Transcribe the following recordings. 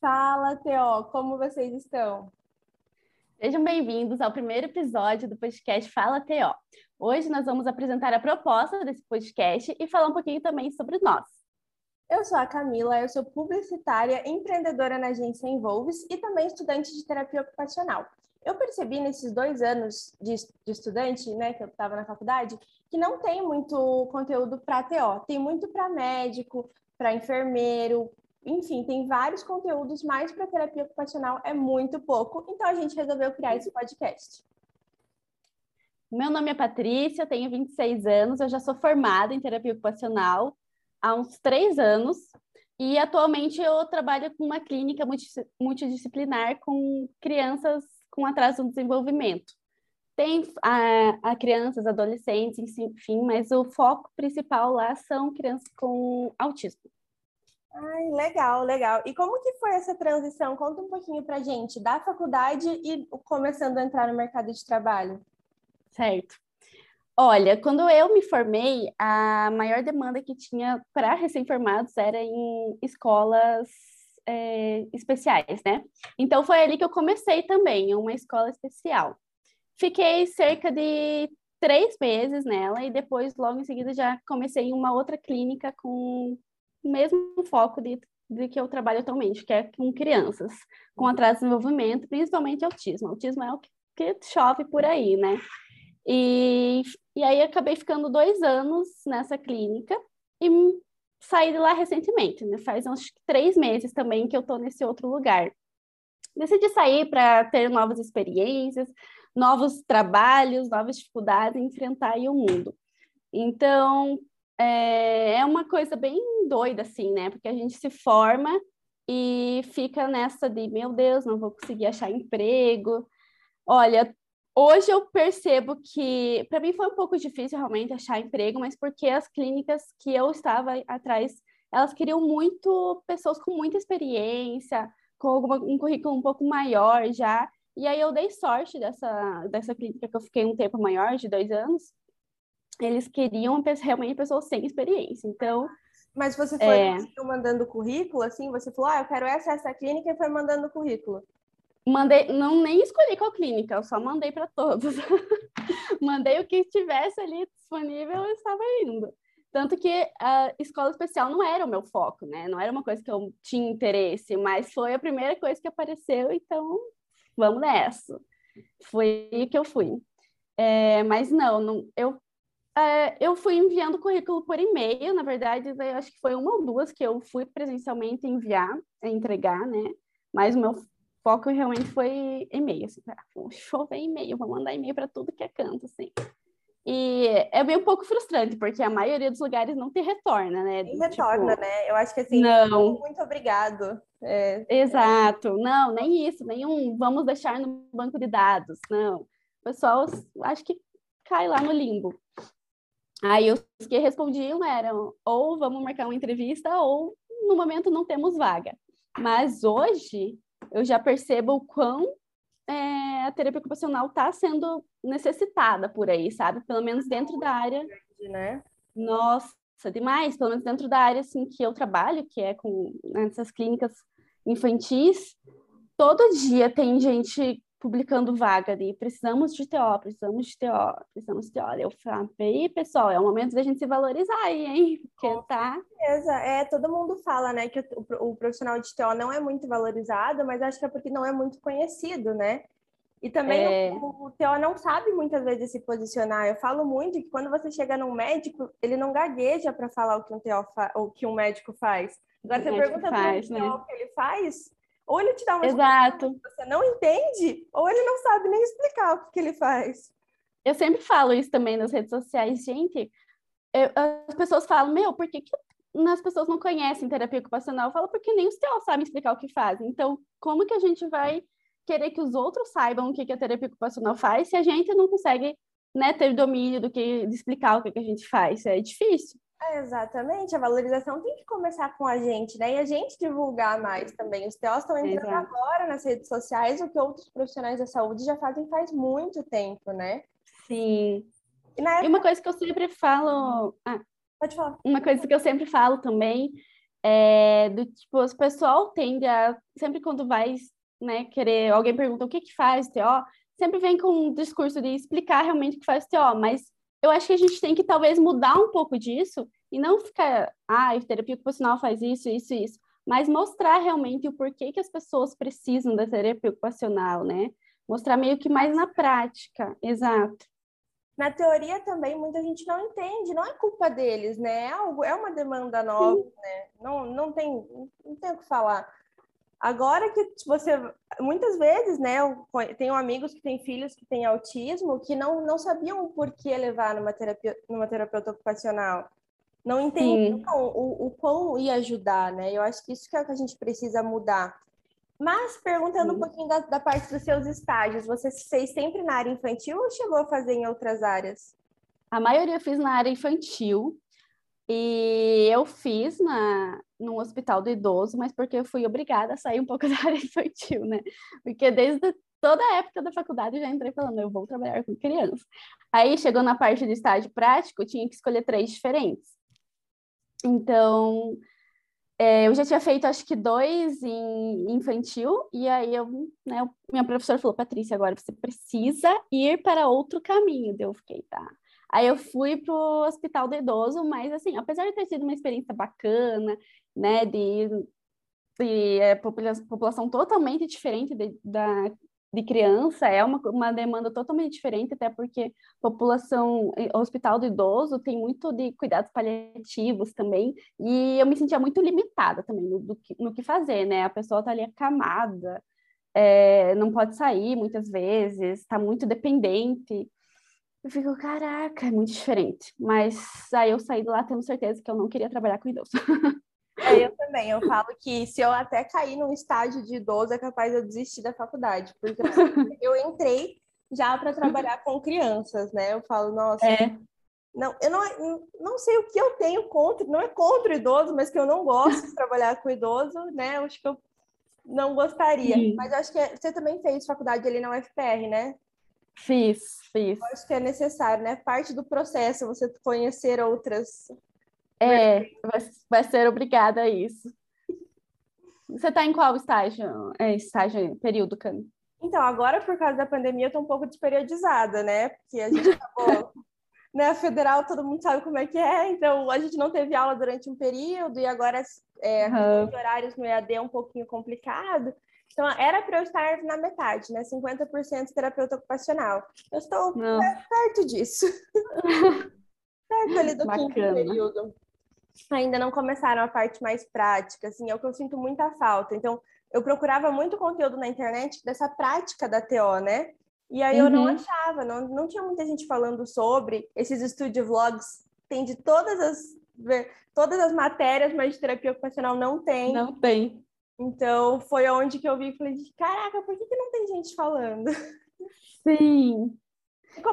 Fala, Teó, como vocês estão? Sejam bem-vindos ao primeiro episódio do podcast Fala TO. Hoje nós vamos apresentar a proposta desse podcast e falar um pouquinho também sobre nós. Eu sou a Camila, eu sou publicitária, empreendedora na agência Envolves e também estudante de terapia ocupacional. Eu percebi nesses dois anos de, de estudante, né, que eu estava na faculdade, que não tem muito conteúdo para TO, tem muito para médico, para enfermeiro, enfim, tem vários conteúdos, mas para terapia ocupacional é muito pouco, então a gente resolveu criar esse podcast. Meu nome é Patrícia, tenho 26 anos, eu já sou formada em terapia ocupacional há uns três anos e atualmente eu trabalho com uma clínica multidisciplinar com crianças com atraso no desenvolvimento. Tem a, a crianças, adolescentes, enfim, mas o foco principal lá são crianças com autismo. Ai, legal, legal. E como que foi essa transição? Conta um pouquinho pra gente, da faculdade e começando a entrar no mercado de trabalho. Certo. Olha, quando eu me formei, a maior demanda que tinha para recém-formados era em escolas é, especiais, né? Então foi ali que eu comecei também, uma escola especial. Fiquei cerca de três meses nela e depois, logo em seguida, já comecei em uma outra clínica com mesmo foco de, de que eu trabalho atualmente, que é com crianças com atraso de desenvolvimento, principalmente autismo. Autismo é o que, que chove por aí, né? E, e aí acabei ficando dois anos nessa clínica e saí de lá recentemente, né? Faz uns três meses também que eu tô nesse outro lugar. Decidi sair para ter novas experiências, novos trabalhos, novas dificuldades, enfrentar o mundo. Então, é, é uma coisa bem doida, assim, né? Porque a gente se forma e fica nessa de, meu Deus, não vou conseguir achar emprego. Olha, hoje eu percebo que, para mim foi um pouco difícil realmente achar emprego, mas porque as clínicas que eu estava atrás, elas queriam muito pessoas com muita experiência, com alguma, um currículo um pouco maior já. E aí eu dei sorte dessa, dessa clínica que eu fiquei um tempo maior, de dois anos. Eles queriam realmente pessoas sem experiência. Então, mas você foi é... mandando currículo, assim? Você falou, ah, eu quero essa, essa clínica e foi mandando currículo. Mandei, não nem escolhi qual clínica, eu só mandei para todos. mandei o que estivesse ali disponível, eu estava indo. Tanto que a escola especial não era o meu foco, né? Não era uma coisa que eu tinha interesse, mas foi a primeira coisa que apareceu, então vamos nessa. Foi que eu fui. É, mas não, não eu é, eu fui enviando currículo por e-mail, na verdade, acho que foi uma ou duas que eu fui presencialmente enviar, entregar, né? Mas o meu foco realmente foi e-mail, assim, ah, chover e-mail, vou mandar e-mail para tudo que é canto, assim. E é bem um pouco frustrante, porque a maioria dos lugares não te retorna, né? Nem retorna, tipo, né? Eu acho que assim, não. muito obrigado. É... Exato, não, nem isso, nenhum vamos deixar no banco de dados, não. O pessoal, acho que cai lá no limbo. Aí os que respondiam eram ou vamos marcar uma entrevista ou no momento não temos vaga. Mas hoje eu já percebo o quão é, a terapia ocupacional está sendo necessitada por aí, sabe? Pelo menos dentro da área. Né? Nossa, demais. Pelo menos dentro da área assim, que eu trabalho, que é com né, essas clínicas infantis, todo dia tem gente publicando vaga de precisamos de TO, precisamos de TO, precisamos de TO. Eu falei, pessoal, é o momento da gente se valorizar aí, hein? Porque Com tá. Certeza. É, todo mundo fala, né, que o, o, profissional de TO não é muito valorizado, mas acho que é porque não é muito conhecido, né? E também é... o, o TO não sabe muitas vezes se posicionar. Eu falo muito que quando você chega num médico, ele não gagueja para falar o que um TO fa... o que um médico faz. Agora você pergunta para o né? o que ele faz, ou ele te dá uma Exato. que você não entende, ou ele não sabe nem explicar o que, que ele faz. Eu sempre falo isso também nas redes sociais, gente. Eu, as pessoas falam, meu, por que, que as pessoas não conhecem terapia ocupacional? Eu falo, porque nem os teólogos sabem explicar o que fazem. Então, como que a gente vai querer que os outros saibam o que, que a terapia ocupacional faz se a gente não consegue né, ter domínio do que de explicar o que, que a gente faz? É difícil. É, exatamente, a valorização tem que começar com a gente, né? E a gente divulgar mais também. Os TOs estão entrando Exato. agora nas redes sociais, o que outros profissionais da saúde já fazem faz muito tempo, né? Sim. E, época... e uma coisa que eu sempre falo. Ah, Pode falar. Uma coisa que eu sempre falo também é, do tipo, o pessoal tende a, sempre quando vai, né, querer, alguém pergunta o que que faz TO, sempre vem com um discurso de explicar realmente o que faz TO, mas eu acho que a gente tem que talvez mudar um pouco disso e não ficar, ah, terapia ocupacional faz isso, isso, isso, mas mostrar realmente o porquê que as pessoas precisam da terapia ocupacional, né? Mostrar meio que mais na prática, exato. Na teoria também muita gente não entende, não é culpa deles, né? É algo, é uma demanda nova, Sim. né? Não, não tem, não tem o que falar. Agora que você, muitas vezes, né, eu tenho amigos que têm filhos que têm autismo que não, não sabiam o porquê levar numa terapia, numa terapeuta ocupacional. Não entendiam o, o quão ia ajudar, né? Eu acho que isso que é o que a gente precisa mudar. Mas, perguntando Sim. um pouquinho da, da, parte dos seus estágios, você fez sempre na área infantil ou chegou a fazer em outras áreas? A maioria eu fiz na área infantil. E eu fiz na, no hospital do idoso, mas porque eu fui obrigada a sair um pouco da área infantil, né? Porque desde toda a época da faculdade eu já entrei falando, eu vou trabalhar com crianças. Aí chegou na parte de estágio prático, eu tinha que escolher três diferentes. Então, é, eu já tinha feito acho que dois em infantil, e aí eu, né, minha professora falou, Patrícia, agora você precisa ir para outro caminho. Eu fiquei, tá. Aí eu fui pro hospital do idoso, mas assim, apesar de ter sido uma experiência bacana, né, de, de é, população, totalmente diferente de, da, de criança, é uma, uma demanda totalmente diferente, até porque população, hospital do idoso tem muito de cuidados paliativos também, e eu me sentia muito limitada também no, do, no que fazer, né, a pessoa tá ali acamada, é, não pode sair muitas vezes, está muito dependente, eu fico, caraca, é muito diferente. Mas aí eu saí de lá tendo certeza que eu não queria trabalhar com idoso. É, eu também. Eu falo que se eu até cair num estágio de idoso, é capaz de eu desistir da faculdade. Porque eu entrei já para trabalhar com crianças, né? Eu falo, nossa. É. Não, eu não, não sei o que eu tenho contra, não é contra o idoso, mas que eu não gosto de trabalhar com idoso, né? Eu acho que eu não gostaria. Sim. Mas acho que é, você também fez faculdade ali na UFPR, né? Fiz, fiz. Eu acho que é necessário, né? Parte do processo, você conhecer outras. É, vai, vai ser obrigada a isso. Você está em qual estágio? É, estágio, período, Cami? Então, agora, por causa da pandemia, eu estou um pouco desperiodizada, né? Porque a gente acabou. né, federal, todo mundo sabe como é que é, então a gente não teve aula durante um período e agora é, uhum. horários no EAD é um pouquinho complicado. Então, era para eu estar na metade, né? 50% terapeuta ocupacional. Eu estou perto disso. perto ali do Bacana. quinto período. Ainda não começaram a parte mais prática, assim, é o que eu sinto muita falta. Então, eu procurava muito conteúdo na internet dessa prática da TO, né? E aí eu não uhum. achava, não, não tinha muita gente falando sobre. Esses estúdio vlogs tem de todas as todas as matérias, mas de terapia ocupacional não tem. Não tem. Então, foi onde que eu vi e falei, caraca, por que, que não tem gente falando? Sim.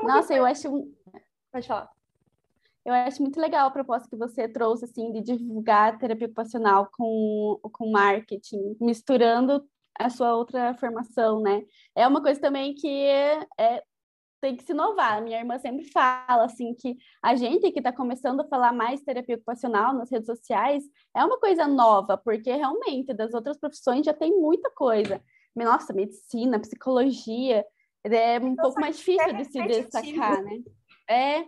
Nossa, eu acho... Pode falar. Eu acho muito legal a proposta que você trouxe, assim, de divulgar a terapia ocupacional com, com marketing, misturando a sua outra formação, né? É uma coisa também que é tem que se inovar. Minha irmã sempre fala assim que a gente que está começando a falar mais terapia ocupacional nas redes sociais é uma coisa nova, porque realmente das outras profissões já tem muita coisa. Nossa, medicina, psicologia, é um Nossa, pouco mais difícil é de se destacar, né? É.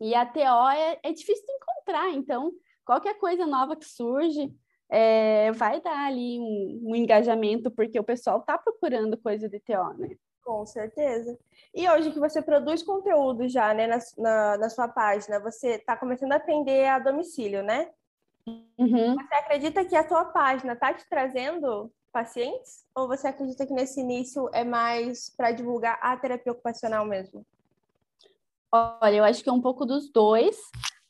E a TO é, é difícil de encontrar, então qualquer coisa nova que surge é, vai dar ali um, um engajamento, porque o pessoal está procurando coisa de TO, né? Com certeza. E hoje que você produz conteúdo já, né, na, na, na sua página, você está começando a atender a domicílio, né? Uhum. Você acredita que a tua página está te trazendo pacientes? Ou você acredita que nesse início é mais para divulgar a terapia ocupacional mesmo? Olha, eu acho que é um pouco dos dois,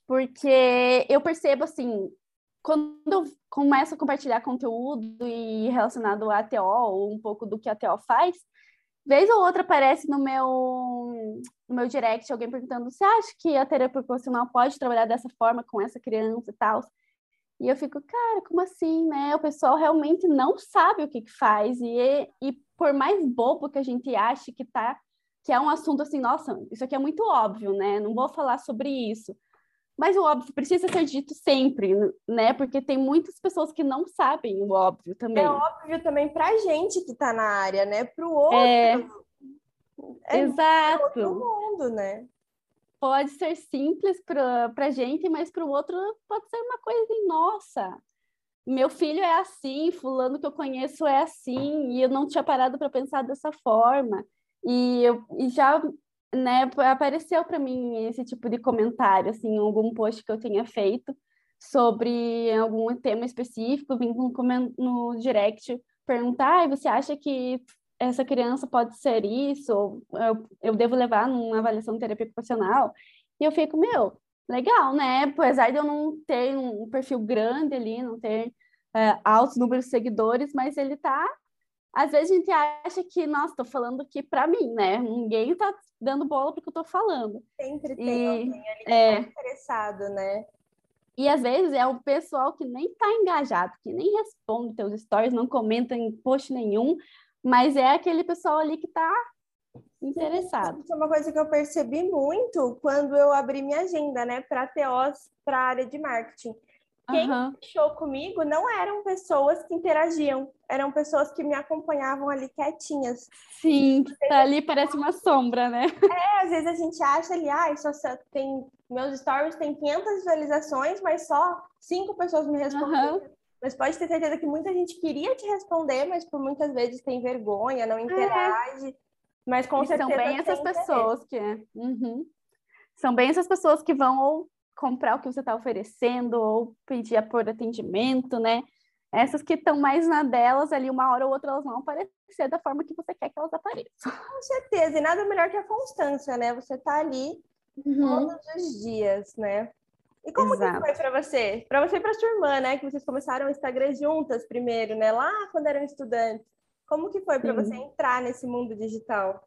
porque eu percebo assim, quando eu começo a compartilhar conteúdo e relacionado à TO, ou um pouco do que a TO faz, Vez ou outra aparece no meu, no meu direct alguém perguntando: você acha que a terapia profissional pode trabalhar dessa forma com essa criança e tal? E eu fico, cara, como assim, né? O pessoal realmente não sabe o que, que faz. E, e por mais bobo que a gente ache que tá, que é um assunto assim, nossa, isso aqui é muito óbvio, né? Não vou falar sobre isso. Mas o óbvio precisa ser dito sempre, né? Porque tem muitas pessoas que não sabem o óbvio também. É óbvio também para a gente que está na área, né? Para o outro. É... é Exato. Mundo, né? Pode ser simples para a gente, mas para o outro pode ser uma coisa de nossa. Meu filho é assim, fulano que eu conheço é assim, e eu não tinha parado para pensar dessa forma. E, eu, e já né, apareceu para mim esse tipo de comentário, assim, em algum post que eu tenha feito sobre algum tema específico, vim no, direct perguntar, ah, você acha que essa criança pode ser isso? Ou eu, eu devo levar numa avaliação de terapia ocupacional? E eu fico, meu, legal, né? Apesar de eu não ter um perfil grande ali, não ter é, altos números de seguidores, mas ele tá às vezes a gente acha que, nossa, estou falando aqui para mim, né? Ninguém está dando bola porque eu estou falando. Sempre tem e, alguém ali que é, tá interessado, né? E às vezes é o pessoal que nem está engajado, que nem responde teus stories, não comenta em post nenhum, mas é aquele pessoal ali que está interessado. Isso é uma coisa que eu percebi muito quando eu abri minha agenda, né, para TOs para a área de marketing. Quem uhum. fechou comigo não eram pessoas que interagiam, eram pessoas que me acompanhavam ali quietinhas. Sim, tá ali parece uma sombra, né? É, às vezes a gente acha ali, ah, só tem meus stories tem 500 visualizações, mas só cinco pessoas me respondem. Uhum. Mas pode ter certeza que muita gente queria te responder, mas por muitas vezes tem vergonha, não interage. É. Mas com e certeza. São bem essas pessoas que. Uhum. São bem essas pessoas que vão comprar o que você está oferecendo ou pedir por atendimento, né? Essas que estão mais na delas ali, uma hora ou outra, elas vão aparecer da forma que você quer que elas apareçam. Com certeza, e nada melhor que a constância, né? Você tá ali uhum. todos os dias, né? E como Exato. que foi para você? Para você e para sua irmã, né? Que vocês começaram o Instagram juntas primeiro, né? Lá quando eram estudantes. Como que foi para você entrar nesse mundo digital?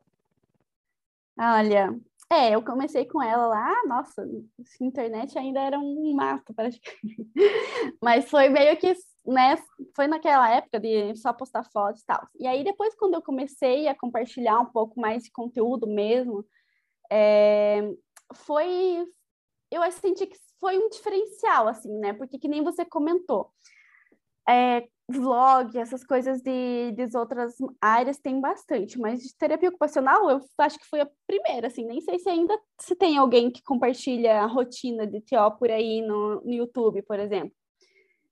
Olha, é, eu comecei com ela lá, nossa, internet ainda era um mato, praticamente. Mas foi meio que, né, foi naquela época de só postar fotos e tal. E aí depois, quando eu comecei a compartilhar um pouco mais de conteúdo mesmo, é, foi, eu senti que foi um diferencial, assim, né, porque que nem você comentou, é, vlog, essas coisas de, de outras áreas tem bastante, mas de terapia ocupacional eu acho que foi a primeira, assim, nem sei se ainda se tem alguém que compartilha a rotina de TO por aí no, no YouTube, por exemplo.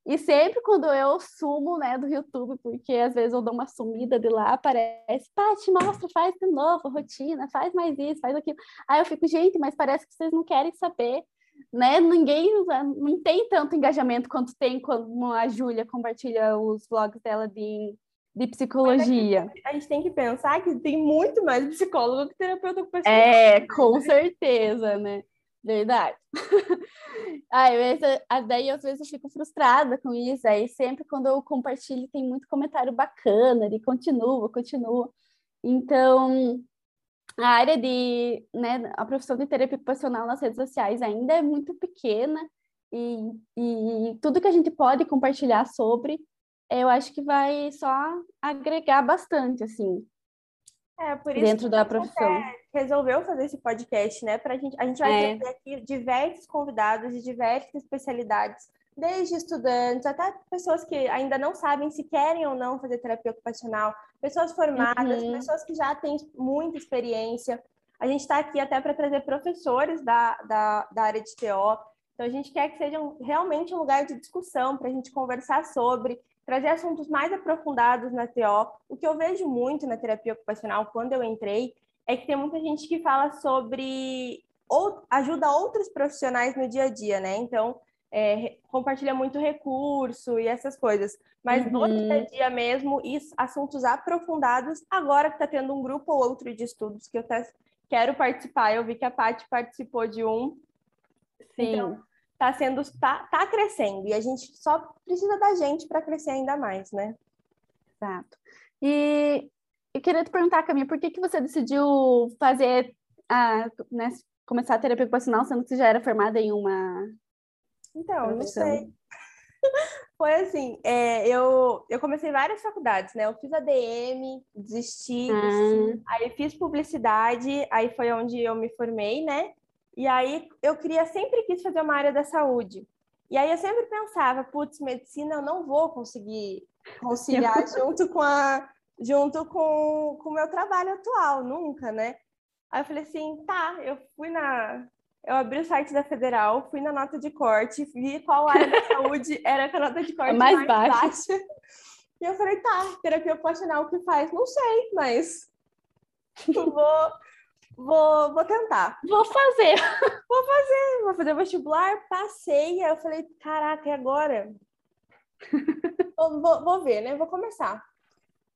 E sempre quando eu sumo, né, do YouTube, porque às vezes eu dou uma sumida de lá, aparece, Paty, mostra, faz de novo rotina, faz mais isso, faz aquilo. Aí eu fico, gente, mas parece que vocês não querem saber né? Ninguém não tem tanto engajamento quanto tem quando a Júlia compartilha os vlogs dela de, de psicologia. A gente tem que pensar que tem muito mais psicólogo que terapeuta ocupacional. É, com certeza, né? Verdade. aí, daí, às vezes, eu fico frustrada com isso. Aí, sempre quando eu compartilho, tem muito comentário bacana, de continua, continua. Então, a área de, né, a profissão de terapia ocupacional nas redes sociais ainda é muito pequena e, e tudo que a gente pode compartilhar sobre, eu acho que vai só agregar bastante, assim, é, por isso dentro da profissão. resolveu fazer esse podcast, né? Pra gente, a gente vai é. ter aqui diversos convidados de diversas especialidades desde estudantes até pessoas que ainda não sabem se querem ou não fazer terapia ocupacional, pessoas formadas, uhum. pessoas que já têm muita experiência. A gente está aqui até para trazer professores da, da, da área de TO. Então, a gente quer que seja realmente um lugar de discussão para a gente conversar sobre, trazer assuntos mais aprofundados na TO. O que eu vejo muito na terapia ocupacional quando eu entrei é que tem muita gente que fala sobre ou ajuda outros profissionais no dia a dia, né? Então, é, compartilha muito recurso e essas coisas. Mas uhum. no dia a dia mesmo, e assuntos aprofundados, agora que está tendo um grupo ou outro de estudos que eu até quero participar, eu vi que a Paty participou de um. Sim. Então, tá sendo, tá, tá crescendo, e a gente só precisa da gente para crescer ainda mais, né? Exato. E eu queria te perguntar, Camila, por que, que você decidiu fazer a, né, começar a terapia ocupacional, sendo que você já era formada em uma então, não sei. Foi assim, é, eu, eu comecei várias faculdades, né? Eu fiz ADM, desisti, ah. aí fiz publicidade, aí foi onde eu me formei, né? E aí eu queria, sempre quis fazer uma área da saúde. E aí eu sempre pensava, putz, medicina eu não vou conseguir conciliar junto com a junto com o meu trabalho atual, nunca, né? Aí eu falei assim, tá, eu fui na eu abri o site da Federal, fui na nota de corte, vi qual área da saúde era a nota de corte mais, mais baixa. baixa. E eu falei, tá, terapia ocupacional o que faz? Não sei, mas vou, vou, vou tentar. Vou fazer. Vou fazer, vou fazer o vestibular, passei. Aí eu falei, caraca, e agora? vou, vou, vou ver, né? Vou começar.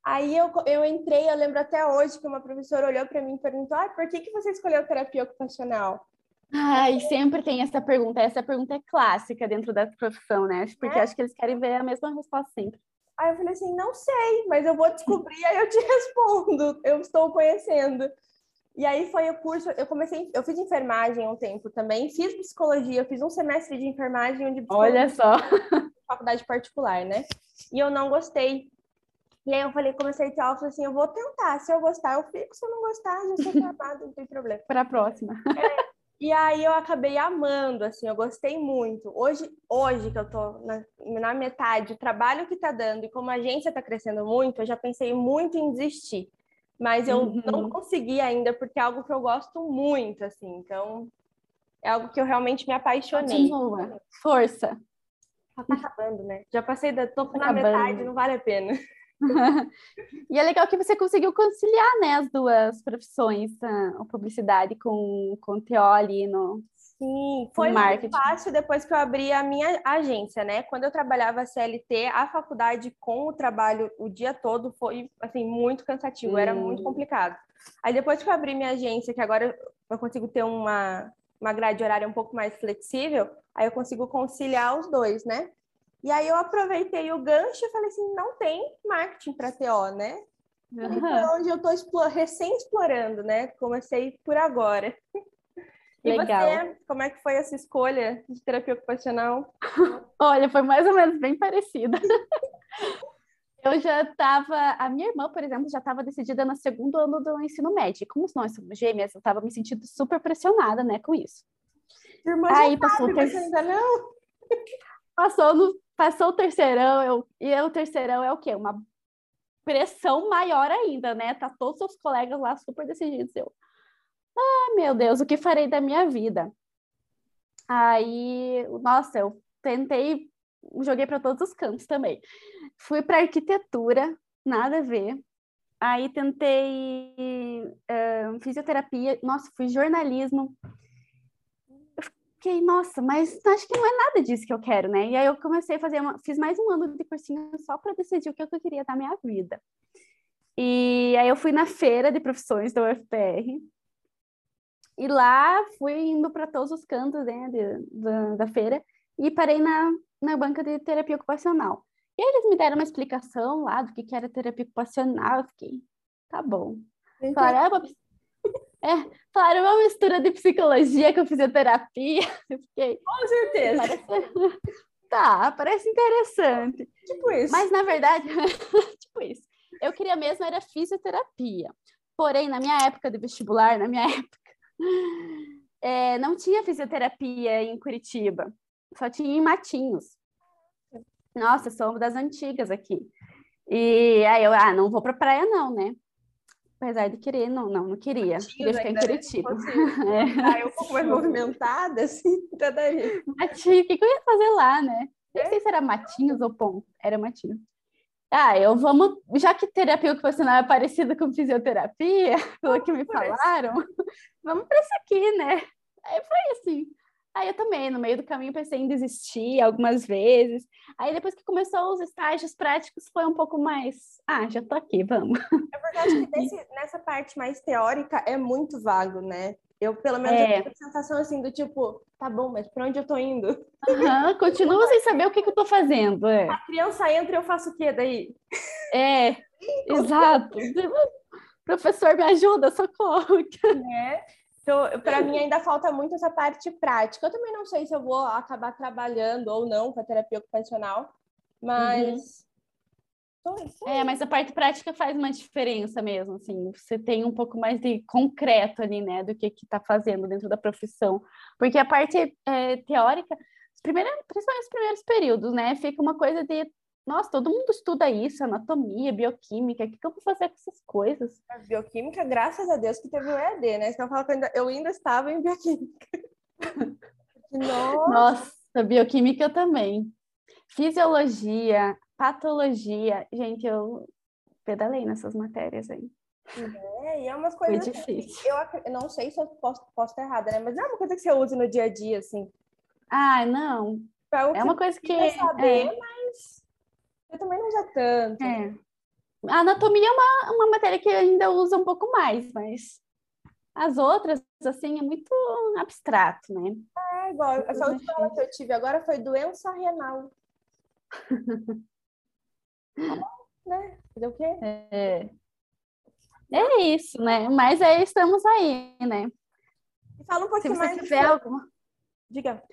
Aí eu, eu entrei, eu lembro até hoje que uma professora olhou para mim e perguntou: ah, por que, que você escolheu terapia ocupacional? Ai, sempre tem essa pergunta. Essa pergunta é clássica dentro da profissão, né? Porque é? acho que eles querem ver a mesma resposta sempre. Aí eu falei assim, não sei, mas eu vou descobrir, aí eu te respondo. Eu estou conhecendo. E aí foi o curso, eu comecei, eu fiz enfermagem um tempo também, fiz psicologia, fiz um semestre de enfermagem onde Olha só. Faculdade particular, né? E eu não gostei. E aí eu falei, comecei a ter aula, falei assim, eu vou tentar, se eu gostar eu fico, se eu não gostar, já sou formada, não tem problema. Para a próxima. É, e aí eu acabei amando, assim, eu gostei muito. Hoje, hoje que eu tô na, na metade, o trabalho que tá dando e como a agência tá crescendo muito, eu já pensei muito em desistir. Mas eu uhum. não consegui ainda, porque é algo que eu gosto muito, assim. Então, é algo que eu realmente me apaixonei. Continua. Força. Já tá acabando, né? Já passei da tô tá na acabando. metade, não vale a pena. e é legal que você conseguiu conciliar, né, as duas profissões, a publicidade com, com o TO ali no, Sim, foi muito fácil depois que eu abri a minha agência, né? Quando eu trabalhava CLT, a faculdade com o trabalho o dia todo foi, assim, muito cansativo, hum. era muito complicado. Aí depois que eu abri minha agência, que agora eu consigo ter uma, uma grade horária um pouco mais flexível, aí eu consigo conciliar os dois, né? E aí eu aproveitei o gancho e falei assim, não tem marketing para TO, né? Uhum. Então, onde eu estou explore... recém-explorando, né? Comecei por agora. E Legal. você, como é que foi essa escolha de terapia ocupacional? Olha, foi mais ou menos bem parecida. eu já estava, a minha irmã, por exemplo, já estava decidida no segundo ano do ensino médio. Como nós somos gêmeas, eu estava me sentindo super pressionada, né, com isso. Irmã Aí passou sabe, terceiro. Ainda não? Passou no Passou o terceirão, eu, e o terceirão é o quê? Uma pressão maior ainda, né? Tá todos os seus colegas lá super decididos. Eu, ah, meu Deus, o que farei da minha vida? Aí, nossa, eu tentei, joguei para todos os cantos também. Fui para arquitetura, nada a ver. Aí tentei uh, fisioterapia, nossa, fui jornalismo fiquei, nossa, mas acho que não é nada disso que eu quero, né? E aí eu comecei a fazer, uma, fiz mais um ano de cursinho só para decidir o que eu queria da minha vida. E aí eu fui na feira de profissões da UFPR. E lá fui indo para todos os cantos né, de, da, da feira e parei na, na banca de terapia ocupacional. E eles me deram uma explicação lá do que, que era terapia ocupacional. Eu fiquei, tá bom. Falaram, ah, é, falaram uma mistura de psicologia com fisioterapia. Eu fiquei. Com certeza. Parece... Tá, parece interessante. Tipo isso. Mas, na verdade, tipo isso. Eu queria mesmo era fisioterapia. Porém, na minha época de vestibular, na minha época, é, não tinha fisioterapia em Curitiba. Só tinha em Matinhos. Nossa, sou das antigas aqui. E aí eu, ah, não vou pra praia não, né? Apesar de querer, não, não, não queria. queria ficar em né? Curitiba. É. Eu um pouco mais movimentada, assim, então daí. Matinho, o que, que eu ia fazer lá, né? Nem é? sei se era Matinhos ou Ponto. Era Matinho. Ah, eu vamos. Já que terapia ocupacional é parecida com fisioterapia, pelo que me falaram, vamos para isso aqui, né? Aí foi assim. Aí eu também, no meio do caminho, pensei em desistir algumas vezes. Aí depois que começou os estágios práticos, foi um pouco mais, ah, já tô aqui, vamos. É verdade que nesse, nessa parte mais teórica é muito vago, né? Eu, pelo menos, é. eu tenho a sensação assim do tipo, tá bom, mas para onde eu tô indo? Uhum, continuo sem saber o que, que eu tô fazendo. É. A criança entra e eu faço o quê daí? É, exato. Professor, me ajuda, socorro. É. Então, para mim ainda falta muito essa parte prática. Eu também não sei se eu vou acabar trabalhando ou não com a terapia ocupacional, mas uhum. É, mas a parte prática faz uma diferença mesmo, assim, você tem um pouco mais de concreto ali, né, do que que tá fazendo dentro da profissão, porque a parte é, teórica, primeira, principalmente os primeiros períodos, né, fica uma coisa de, nossa, todo mundo estuda isso, anatomia, bioquímica, o que que eu vou fazer com essas coisas? A bioquímica, graças a Deus que teve o EAD, né, senão eu falo que eu ainda, eu ainda estava em bioquímica. nossa. nossa, bioquímica também. Fisiologia, patologia. Gente, eu pedalei nessas matérias aí. É, e é umas coisas. Foi difícil. Que eu não sei se eu posso, posso estar errada, né? Mas não é uma coisa que você usa no dia a dia, assim. Ah, não. É, é uma coisa que. Saber, é. mas eu também não usa tanto. É. A anatomia é uma, uma matéria que ainda usa um pouco mais, mas as outras, assim, é muito abstrato, né? É, igual. Essa última aula que eu tive agora foi doença renal. né? Fazer o quê? É. é isso, né? Mas aí estamos aí, né? Fala um pouquinho se você mais. Tiver alguma... Diga.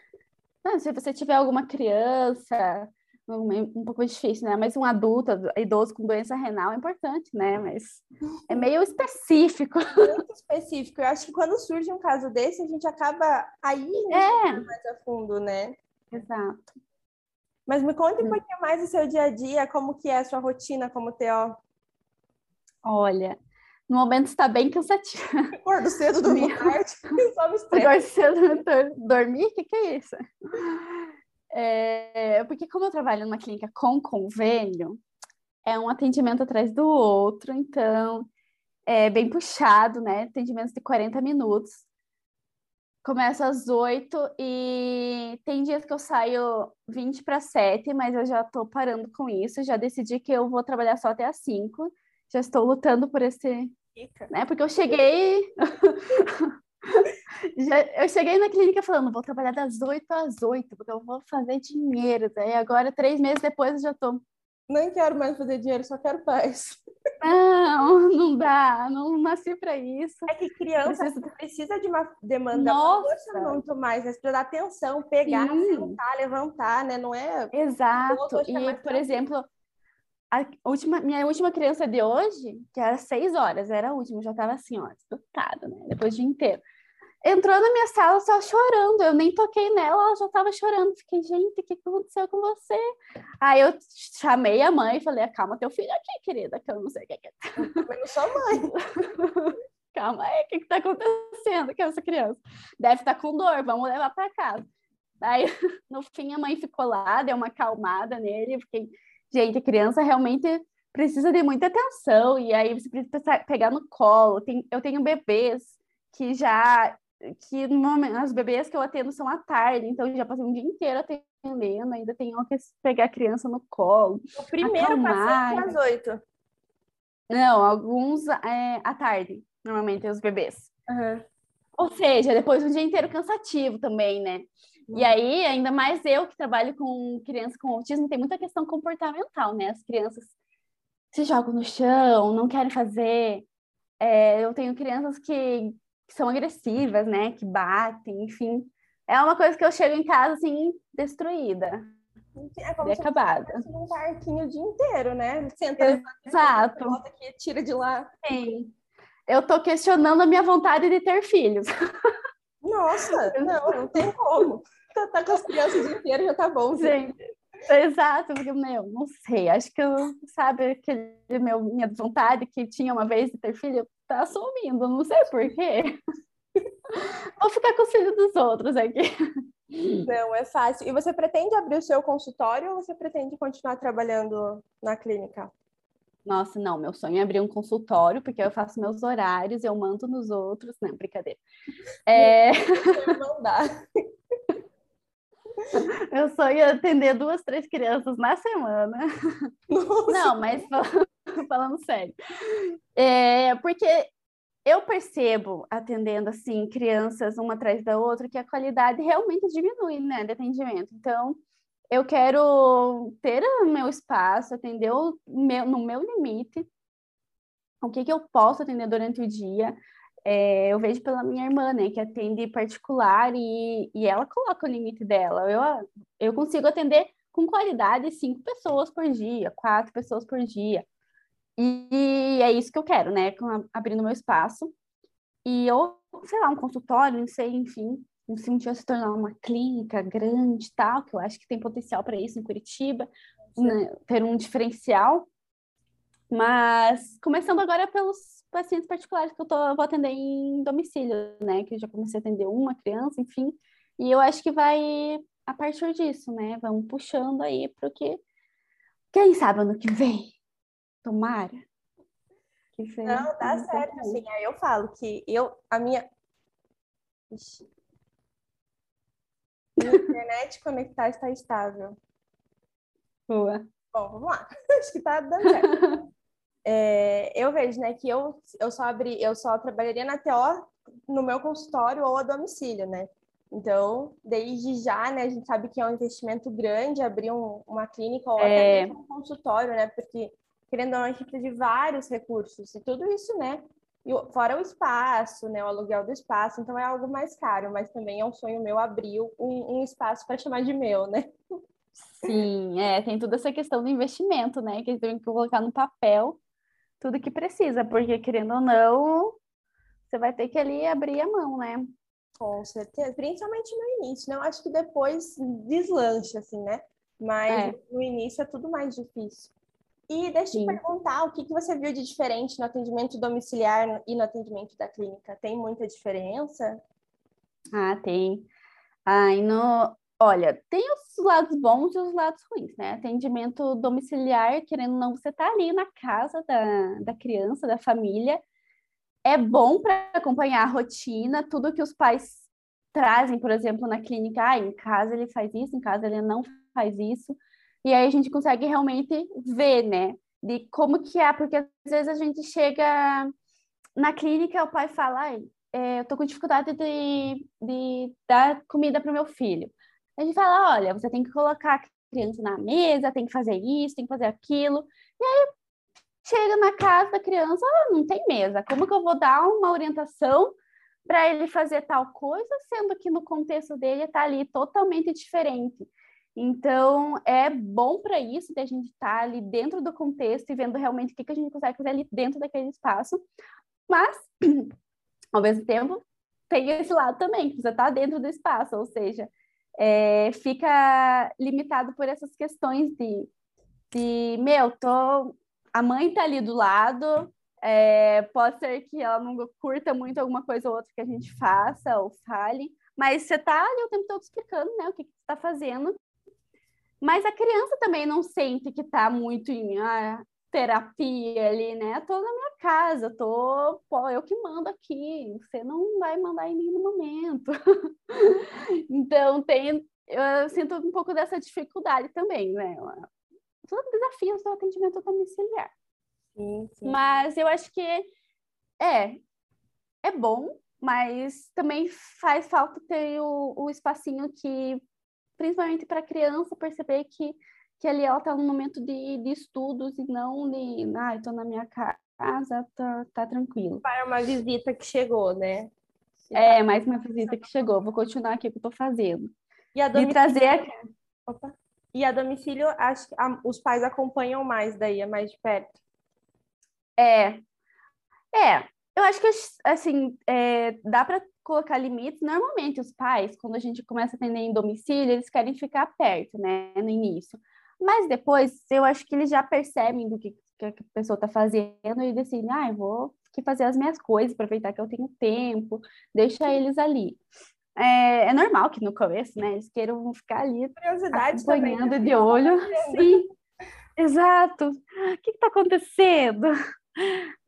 Não, se você tiver alguma criança, um, um pouco difícil, né? Mas um adulto, idoso com doença renal é importante, né? Mas é meio específico. Muito específico. Eu acho que quando surge um caso desse, a gente acaba aí é. mais a fundo, né? Exato. Mas me conte um hum. pouquinho mais do seu dia a dia, como que é a sua rotina como TO. Olha, no momento está bem cansativo. Acordo cedo, dormir tarde, só me Acordo cedo, dormir? O que, que é isso? É, porque como eu trabalho numa clínica com convênio, é um atendimento atrás do outro, então é bem puxado, né? Atendimentos de 40 minutos. Começo às 8 e tem dias que eu saio 20 para 7, mas eu já estou parando com isso. Já decidi que eu vou trabalhar só até às 5. Já estou lutando por esse. Né? Porque eu cheguei. já, eu cheguei na clínica falando, vou trabalhar das 8 às 8, porque eu vou fazer dinheiro. Daí agora, três meses depois, eu já estou nem quero mais fazer dinheiro, só quero paz. Não, não dá, não nasci para isso. É que criança precisa, precisa de uma demanda Nossa. muito mais, né? Precisa dar atenção, pegar, Sim. sentar, levantar, né? Não é. Exato. E, por exemplo, a última, minha última criança de hoje, que era seis horas, era a última, já estava assim, ó, esgotada, né? Depois do dia inteiro entrou na minha sala só chorando. Eu nem toquei nela, ela já estava chorando. Fiquei, gente, o que aconteceu com você? Aí eu chamei a mãe e falei, calma teu filho aqui, querida, que eu não sei o que é. Eu não sou mãe. calma aí, o que está acontecendo com essa criança? Deve estar tá com dor, vamos levar para casa. Aí, no fim, a mãe ficou lá, deu uma acalmada nele. Fiquei, gente, a criança realmente precisa de muita atenção. E aí você precisa pegar no colo. Tem, eu tenho bebês que já que as bebês que eu atendo são à tarde, então já passei um dia inteiro atendendo, ainda tenho que pegar a criança no colo. O primeiro acalmar. paciente às oito. Não, alguns é, à tarde, normalmente, os bebês. Uhum. Ou seja, depois um dia inteiro cansativo também, né? Uhum. E aí, ainda mais eu que trabalho com crianças com autismo, tem muita questão comportamental, né? As crianças se jogam no chão, não querem fazer. É, eu tenho crianças que que são agressivas, né? Que batem, enfim. É uma coisa que eu chego em casa assim, destruída. É como se acabada. um parquinho o dia inteiro, né? Senta Exato. Aqui, tira de lá. Sim. Eu tô questionando a minha vontade de ter filhos. Nossa, não, não tem como. Tá, tá com as crianças o dia inteiro já tá bom. Gente, exato, porque, meu, não sei, acho que eu, sabe, aquele meu, minha vontade que tinha uma vez de ter filho, tá sumindo, não sei porquê. Vou ficar com os filhos dos outros aqui. Não, é fácil. E você pretende abrir o seu consultório ou você pretende continuar trabalhando na clínica? Nossa, não, meu sonho é abrir um consultório, porque eu faço meus horários, eu mando nos outros. Não, brincadeira. É... Mandar. Meu sonho é atender duas, três crianças na semana. Nossa. Não, mas falando sério. É, porque eu percebo, atendendo assim, crianças uma atrás da outra, que a qualidade realmente diminui, né, de atendimento. Então, eu quero ter o meu espaço, atender o meu, no meu limite, o que, que eu posso atender durante o dia. É, eu vejo pela minha irmã, né, que atende particular e, e ela coloca o limite dela. Eu, eu consigo atender com qualidade cinco pessoas por dia, quatro pessoas por dia. E é isso que eu quero, né? Abrindo meu espaço. E ou, sei lá, um consultório, não sei, enfim, se um dia se tornar uma clínica grande tal, que eu acho que tem potencial para isso em Curitiba, né? ter um diferencial. Mas começando agora pelos pacientes particulares que eu, tô, eu vou atender em domicílio, né? Que eu já comecei a atender uma criança, enfim. E eu acho que vai a partir disso, né? Vamos puxando aí porque quem sabe ano que vem, tomara. Que Não, dá certo, sim. Aí eu falo que eu, a minha. Ixi. Minha internet conectar está estável. Boa. Bom, vamos lá. Acho que tá dando certo. é, eu vejo, né, que eu, eu só abri, eu só trabalharia na TO no meu consultório ou a domicílio, né? Então, desde já, né, a gente sabe que é um investimento grande abrir um, uma clínica ou é... até um consultório, né? Porque, querendo ou não, a gente precisa de vários recursos. E tudo isso, né? E fora o espaço, né? O aluguel do espaço. Então, é algo mais caro. Mas também é um sonho meu abrir um, um espaço para chamar de meu, né? Sim, é. Tem toda essa questão do investimento, né? Que tem que colocar no papel tudo que precisa. Porque, querendo ou não, você vai ter que ali abrir a mão, né? Com certeza, principalmente no início, né? Eu acho que depois deslancha, assim, né? Mas é. no início é tudo mais difícil. E deixa eu te perguntar, o que, que você viu de diferente no atendimento domiciliar e no atendimento da clínica? Tem muita diferença? Ah, tem. Ah, no... Olha, tem os lados bons e os lados ruins, né? Atendimento domiciliar, querendo ou não, você tá ali na casa da, da criança, da família, é bom para acompanhar a rotina, tudo que os pais trazem, por exemplo, na clínica, ah, em casa ele faz isso, em casa ele não faz isso, e aí a gente consegue realmente ver, né, de como que é, porque às vezes a gente chega na clínica, o pai fala, é, eu tô com dificuldade de, de dar comida para o meu filho. A gente fala, olha, você tem que colocar a criança na mesa, tem que fazer isso, tem que fazer aquilo. E aí chega na casa da criança, ah, não tem mesa. Como que eu vou dar uma orientação para ele fazer tal coisa, sendo que no contexto dele está ali totalmente diferente? Então, é bom para isso, de a gente estar tá ali dentro do contexto e vendo realmente o que, que a gente consegue fazer ali dentro daquele espaço. Mas, ao mesmo tempo, tem esse lado também, que você está dentro do espaço, ou seja, é, fica limitado por essas questões de, de meu, tô a mãe tá ali do lado, é, pode ser que ela não curta muito alguma coisa ou outra que a gente faça ou fale, mas você tá ali o tempo todo explicando, né, o que, que você tá fazendo. Mas a criança também não sente que tá muito em ah, terapia ali, né? Tô na minha casa, tô, pô, eu que mando aqui, você não vai mandar em nenhum momento. então tem, eu sinto um pouco dessa dificuldade também, né? são desafios do atendimento domiciliar. Sim, sim. Mas eu acho que é, é bom, mas também faz falta ter o, o espacinho que, principalmente para a criança, perceber que, que ali ela está no momento de, de estudos e não de, ah, estou na minha casa, tá, tá tranquilo. Para uma visita que chegou, né? É, mais uma visita que chegou. Vou continuar aqui o que eu estou fazendo. E a domicílio... trazer... Opa. E a domicílio, acho que os pais acompanham mais daí, é mais de perto. É. É. Eu acho que, assim, é, dá para colocar limites. Normalmente, os pais, quando a gente começa a atender em domicílio, eles querem ficar perto, né, no início. Mas depois, eu acho que eles já percebem do que, que a pessoa está fazendo e decidem, ah, eu vou aqui fazer as minhas coisas, aproveitar que eu tenho tempo, deixa eles ali é, é, normal que no começo, né, eles queiram ficar ali Curiosidade acompanhando também, de olho. Sim, exato. O que está acontecendo?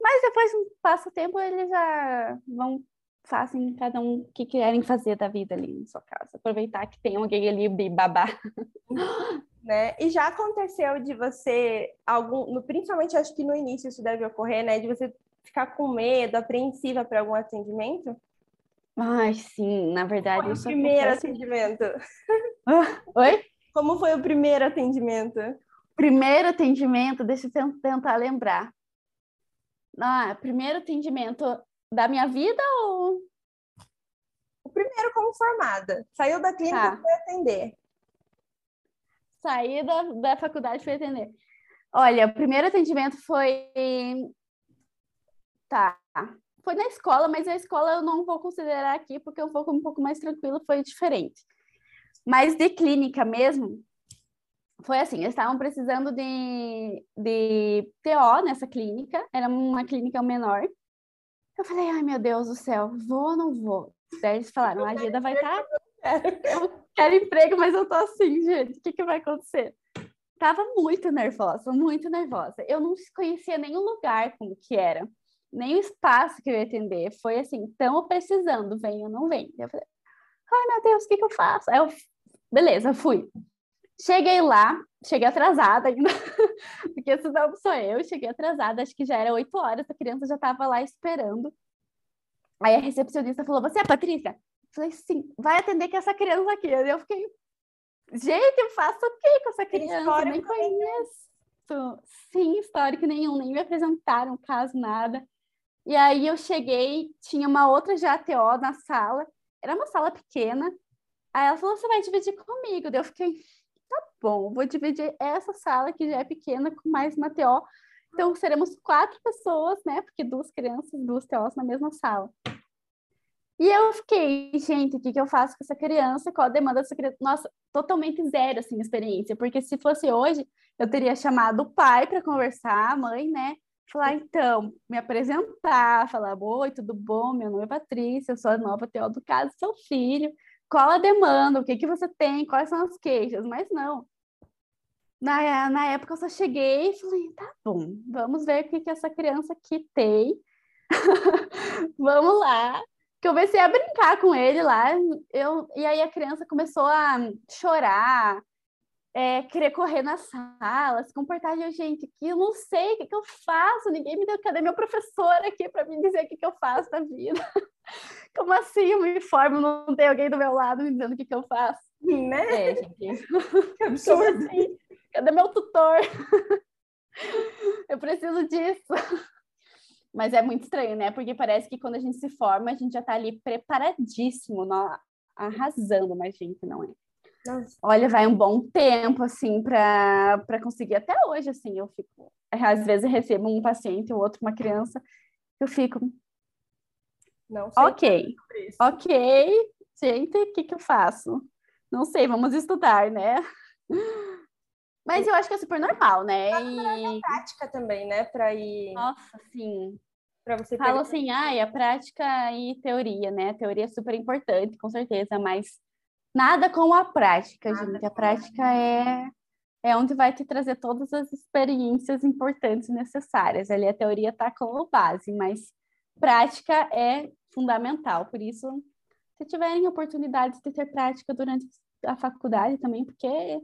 Mas depois, passa o tempo, eles já vão fazem cada um o que querem fazer da vida ali na sua casa. Aproveitar que tem alguém ali babar. Né? E já aconteceu de você, algum, no, principalmente acho que no início isso deve ocorrer, né? De você ficar com medo, apreensiva para algum atendimento? Ai, sim, na verdade. Como foi o primeiro acontece... atendimento? Oi? Como foi o primeiro atendimento? Primeiro atendimento, deixa eu tentar lembrar. Ah, primeiro atendimento da minha vida ou. O primeiro como formada. Saiu da clínica tá. para atender. Saí da, da faculdade para atender. Olha, o primeiro atendimento foi. Tá. Foi na escola, mas a escola eu não vou considerar aqui, porque é um pouco, um pouco mais tranquilo, foi diferente. Mas de clínica mesmo, foi assim: eles estavam precisando de, de TO nessa clínica, era uma clínica menor. Eu falei, ai meu Deus do céu, vou ou não vou? Daí eles falaram, a Gida vai estar. Tá... Eu quero emprego, mas eu tô assim, gente, o que, que vai acontecer? Tava muito nervosa, muito nervosa. Eu não conhecia nenhum lugar como que era, nem o espaço que eu ia atender. Foi assim, estão precisando, vem ou não vem. Eu falei, ai meu Deus, o que, que eu faço? Aí eu, beleza, fui. Cheguei lá, cheguei atrasada ainda, porque não sou eu, cheguei atrasada, acho que já era oito horas, a criança já estava lá esperando. Aí a recepcionista falou: Você é a Patrícia? Falei: Sim, vai atender com essa criança aqui. Eu fiquei: Gente, eu faço o quê com essa criança? Histórico nem conheço. Sim, histórico nenhum, nem me apresentaram caso, nada. E aí eu cheguei, tinha uma outra GATO na sala, era uma sala pequena. Aí ela falou: Você vai dividir comigo? Daí eu fiquei: Tá bom, vou dividir essa sala que já é pequena com mais uma TO. Então seremos quatro pessoas, né? Porque duas crianças, duas TOs na mesma sala. E eu fiquei, gente, o que, que eu faço com essa criança? Qual a demanda dessa criança? Nossa, totalmente zero, assim, experiência. Porque se fosse hoje, eu teria chamado o pai para conversar, a mãe, né? Falar, então, me apresentar, falar, oi, tudo bom? Meu nome é Patrícia, eu sou a nova TO do caso, seu filho. Qual a demanda? O que, que você tem? Quais são as queixas? Mas não. Na, na época eu só cheguei e falei, tá bom, vamos ver o que, que essa criança aqui tem. vamos lá comecei a brincar com ele lá, eu, e aí a criança começou a chorar, é, querer correr na sala, se comportar de gente que eu não sei o que, que eu faço, ninguém me deu, cadê meu professor aqui para me dizer o que, que eu faço na vida? Como assim eu me formo, não tem alguém do meu lado me dizendo o que, que eu faço? Né? É, gente. Que absurdo. Assim? Cadê meu tutor? eu preciso disso. Mas é muito estranho, né? Porque parece que quando a gente se forma, a gente já tá ali preparadíssimo, arrasando, mas gente, não é. Nossa. Olha, vai um bom tempo, assim, para conseguir. Até hoje, assim, eu fico. Às vezes eu recebo um paciente, o outro, uma criança, eu fico. Não sei. Ok, ok, gente, o que, que eu faço? Não sei, vamos estudar, né? Mas eu acho que é super normal, né? E... prática também, né? Para ir. Nossa, sim. Para você Falo assim, ah, a prática e teoria, né? A teoria é super importante, com certeza, mas nada com a prática, nada gente. A prática é é onde vai te trazer todas as experiências importantes necessárias. Ali a teoria está como base, mas prática é fundamental. Por isso, se tiverem oportunidades de ter prática durante a faculdade também, porque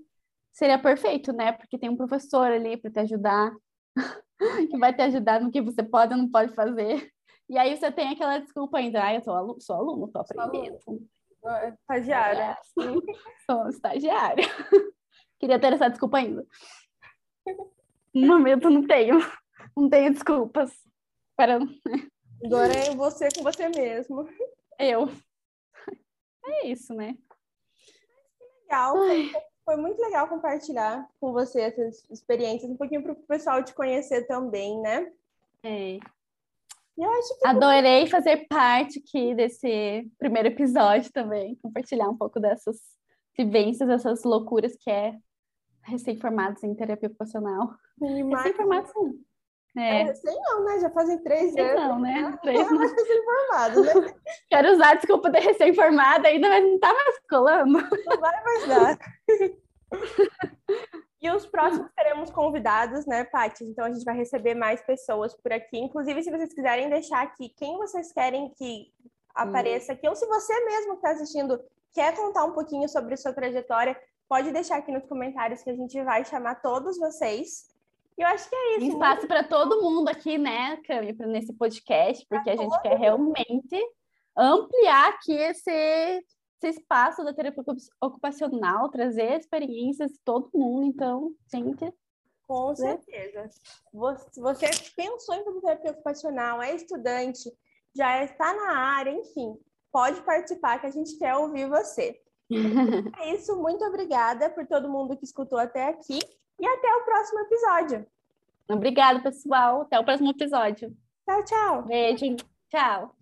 seria perfeito, né? Porque tem um professor ali para te ajudar, que vai te ajudar no que você pode ou não pode fazer. E aí você tem aquela desculpa ainda, ah, eu sou aluno, sou aluno, estou aprendendo. É, estagiária. sou estagiária. Queria ter essa desculpa ainda. No momento não tenho. Não tenho desculpas. Para... Agora é você com você mesmo. Eu. É isso, né? Que legal. Ai. Foi muito legal compartilhar com você essas experiências, um pouquinho para o pessoal te conhecer também, né? É. Eu acho que Adorei fazer parte aqui desse primeiro episódio também, compartilhar um pouco dessas vivências, dessas loucuras que é recém-formados em terapia ocupacional. Recém-formados, sim. É. é sei não, né? Já fazem três anos. Não, né? Três anos. recém-formado, né? Quero usar a desculpa de recém-formada ainda, mas não tá mais colando. Não vai mais dar. E os próximos teremos convidados, né, Paty? Então a gente vai receber mais pessoas por aqui. Inclusive, se vocês quiserem deixar aqui quem vocês querem que apareça aqui, ou se você mesmo que está assistindo quer contar um pouquinho sobre sua trajetória, pode deixar aqui nos comentários que a gente vai chamar todos vocês. E eu acho que é isso. Espaço para todo mundo aqui, né, Cami, nesse podcast, porque a gente quer realmente ampliar aqui esse esse espaço da terapia ocupacional, trazer experiências de todo mundo, então, gente. Com certeza. Se você pensou em fazer terapia ocupacional, é estudante, já está na área, enfim, pode participar que a gente quer ouvir você. é isso, muito obrigada por todo mundo que escutou até aqui e até o próximo episódio. Obrigada, pessoal. Até o próximo episódio. Tchau, tchau. Beijo. Tchau.